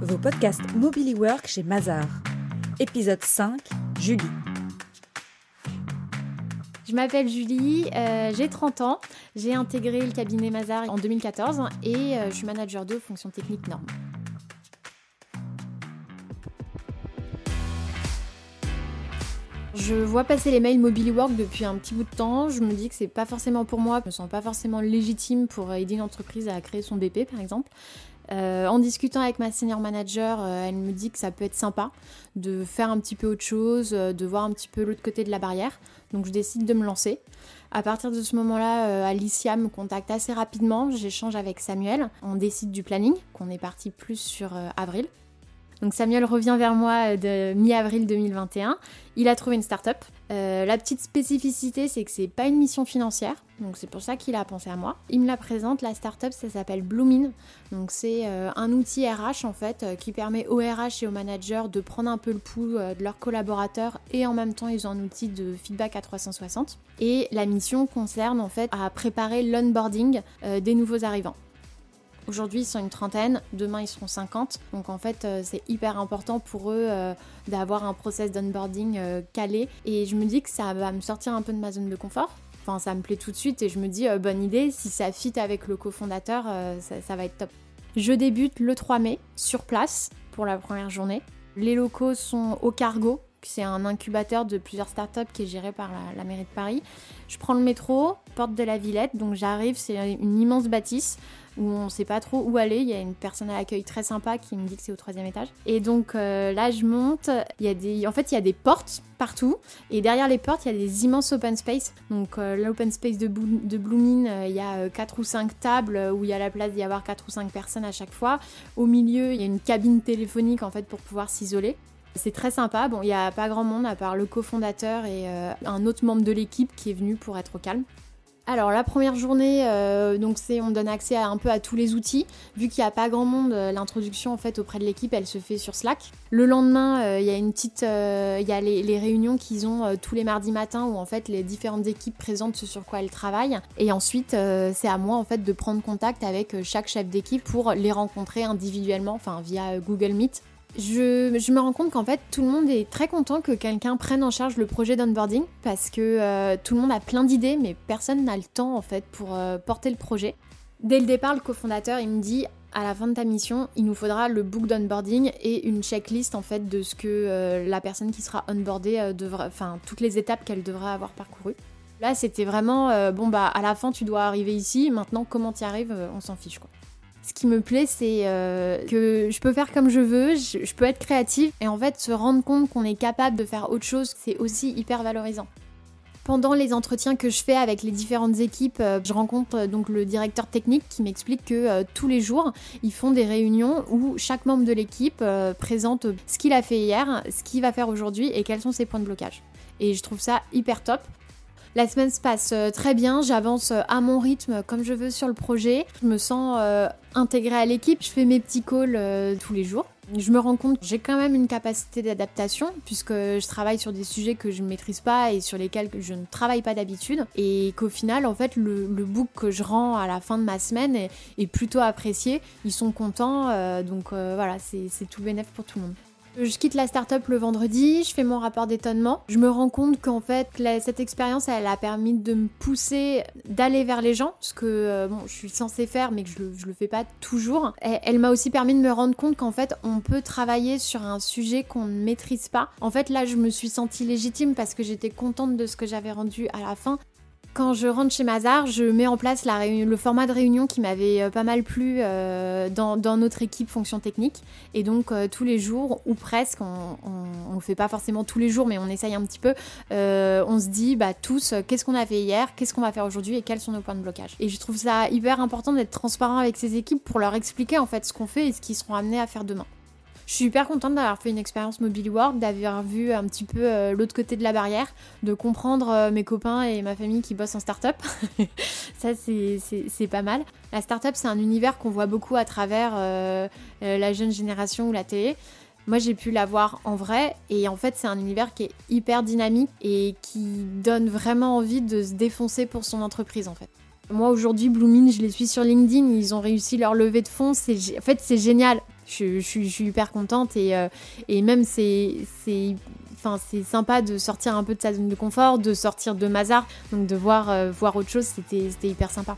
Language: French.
vos podcasts Mobily Work chez Mazar. Épisode 5, Julie. Je m'appelle Julie, euh, j'ai 30 ans, j'ai intégré le cabinet Mazar en 2014 et euh, je suis manager de fonction technique norme. Je vois passer les mails Mobily Work depuis un petit bout de temps. Je me dis que c'est pas forcément pour moi. Je me sens pas forcément légitime pour aider une entreprise à créer son BP, par exemple. Euh, en discutant avec ma senior manager, euh, elle me dit que ça peut être sympa de faire un petit peu autre chose, euh, de voir un petit peu l'autre côté de la barrière. Donc je décide de me lancer. À partir de ce moment-là, Alicia me contacte assez rapidement. J'échange avec Samuel. On décide du planning, qu'on est parti plus sur avril. Donc Samuel revient vers moi de mi-avril 2021. Il a trouvé une start-up. Euh, la petite spécificité, c'est que c'est pas une mission financière, donc c'est pour ça qu'il a pensé à moi. Il me la présente, la start-up, ça s'appelle Bloomin. Donc c'est euh, un outil RH en fait euh, qui permet aux RH et aux managers de prendre un peu le pouls de leurs collaborateurs et en même temps ils ont un outil de feedback à 360. Et la mission concerne en fait à préparer l'onboarding des nouveaux arrivants. Aujourd'hui, ils sont une trentaine, demain, ils seront 50. Donc, en fait, euh, c'est hyper important pour eux euh, d'avoir un process d'onboarding euh, calé. Et je me dis que ça va me sortir un peu de ma zone de confort. Enfin, ça me plaît tout de suite et je me dis, bonne idée, si ça fit avec le cofondateur, ça, ça va être top. Je débute le 3 mai sur place pour la première journée. Les locaux sont au cargo, c'est un incubateur de plusieurs startups qui est géré par la, mairie de Paris. Je prends le métro, porte de la Villette, donc j'arrive, c'est une immense bâtisse où on ne sait pas trop où aller. Il y a une personne à l'accueil très sympa qui me dit que c'est au troisième étage. Et donc euh, là, je monte. Y a des, en fait, il y a des portes partout. Et derrière les portes, il y a des immenses open space. Donc euh, l'open space de, de Bloomin, euh, il y a 4 ou 5 tables où il y a la place d'y avoir 4 ou 5 personnes à chaque fois. Au milieu, il y a une cabine téléphonique en fait pour pouvoir s'isoler. C'est très sympa. Bon, il n'y a pas grand monde à part le cofondateur et euh, un autre membre de l'équipe qui est venu pour être au calme. Alors la première journée, euh, c'est on donne accès à, un peu à tous les outils. Vu qu'il n'y a pas grand monde, euh, l'introduction en fait auprès de l'équipe, elle se fait sur Slack. Le lendemain, il y a une petite, il y a les, réunions qu'ils ont tous les mardis matins où en fait les différentes équipes présentent ce sur quoi elles travaillent. Et ensuite, c'est à moi en fait de prendre contact avec chaque chef d'équipe pour les rencontrer individuellement, enfin via Google Meet je, me rends compte qu'en fait tout le monde est très content que quelqu'un prenne en charge le projet d'onboarding parce que euh, tout le monde a plein d'idées mais personne n'a le temps en fait pour euh, porter le projet. Dès le départ, le cofondateur il me dit à la fin de ta mission, il nous faudra le book d'onboarding et une checklist en fait de ce que euh, la personne qui sera onboardée devra, enfin toutes les étapes qu'elle devra avoir parcourues. Là, c'était vraiment bon bah à la fin tu dois arriver ici, maintenant comment tu arrives, on s'en fiche quoi. Ce qui me plaît, c'est euh, que je peux faire comme je veux, je, peux être créative et en fait se rendre compte qu'on est capable de faire autre chose, c'est aussi hyper valorisant. Pendant les entretiens que je fais avec les différentes équipes, euh, je rencontre euh, donc le directeur technique qui m'explique que tous les jours, ils font des réunions où chaque membre de l'équipe présente ce qu'il a fait hier, ce qu'il va faire aujourd'hui et quels sont ses points de blocage. Et je trouve ça hyper top. La semaine se passe euh, très bien, j'avance euh, à mon rythme comme je veux sur le projet. Je me sens euh, intégrée à l'équipe, je fais mes petits calls tous les jours. Je me rends compte que j'ai quand même une capacité d'adaptation puisque je travaille sur des sujets que je ne maîtrise pas et sur lesquels je ne travaille pas d'habitude et qu'au final en fait le, book que je rends à la fin de ma semaine est, plutôt apprécié. Ils sont contents donc voilà c'est tout bénéf pour tout le monde. Je quitte la startup le vendredi, je fais mon rapport d'étonnement. Je me rends compte qu'en fait, cette expérience, elle a permis de me pousser d'aller vers les gens, ce que euh, bon, je suis censée faire, mais que je, je le fais pas toujours. elle m'a aussi permis de me rendre compte qu'en fait, on peut travailler sur un sujet qu'on ne maîtrise pas. En fait, là, je me suis sentie légitime parce que j'étais contente de ce que j'avais rendu à la fin. Quand je rentre chez Mazar, je mets en place la le format de réunion qui m'avait euh, pas mal plu euh, dans, notre équipe fonction technique. Et donc euh, tous les jours, ou presque, on ne fait pas forcément tous les jours, mais on essaye un petit peu, on se dit bah, tous qu'est-ce qu'on a fait hier, qu'est-ce qu'on va faire aujourd'hui et quels sont nos points de blocage. Et je trouve ça hyper important d'être transparent avec ces équipes pour leur expliquer en fait ce qu'on fait et ce qu'ils seront amenés à faire demain. Je suis hyper contente d'avoir fait une expérience mobile work, d'avoir vu un petit peu euh, l'autre côté de la barrière, de comprendre euh, mes copains et ma famille qui bossent en start-up. Ça, c'est pas mal. La start-up, c'est un univers qu'on voit beaucoup à travers euh, la jeune génération ou la télé. Moi, j'ai pu la voir en vrai et en fait, c'est un univers qui est hyper dynamique et qui donne vraiment envie de se défoncer pour son entreprise en fait. Moi aujourd'hui, Blooming, je les suis sur LinkedIn, ils ont réussi leur levée de fonds. En fait, c'est génial. Je, suis hyper contente et, euh, même c'est, enfin, sympa de sortir un peu de sa zone de confort, de sortir de Mazar, donc de voir, euh, voir autre chose, c'était hyper sympa.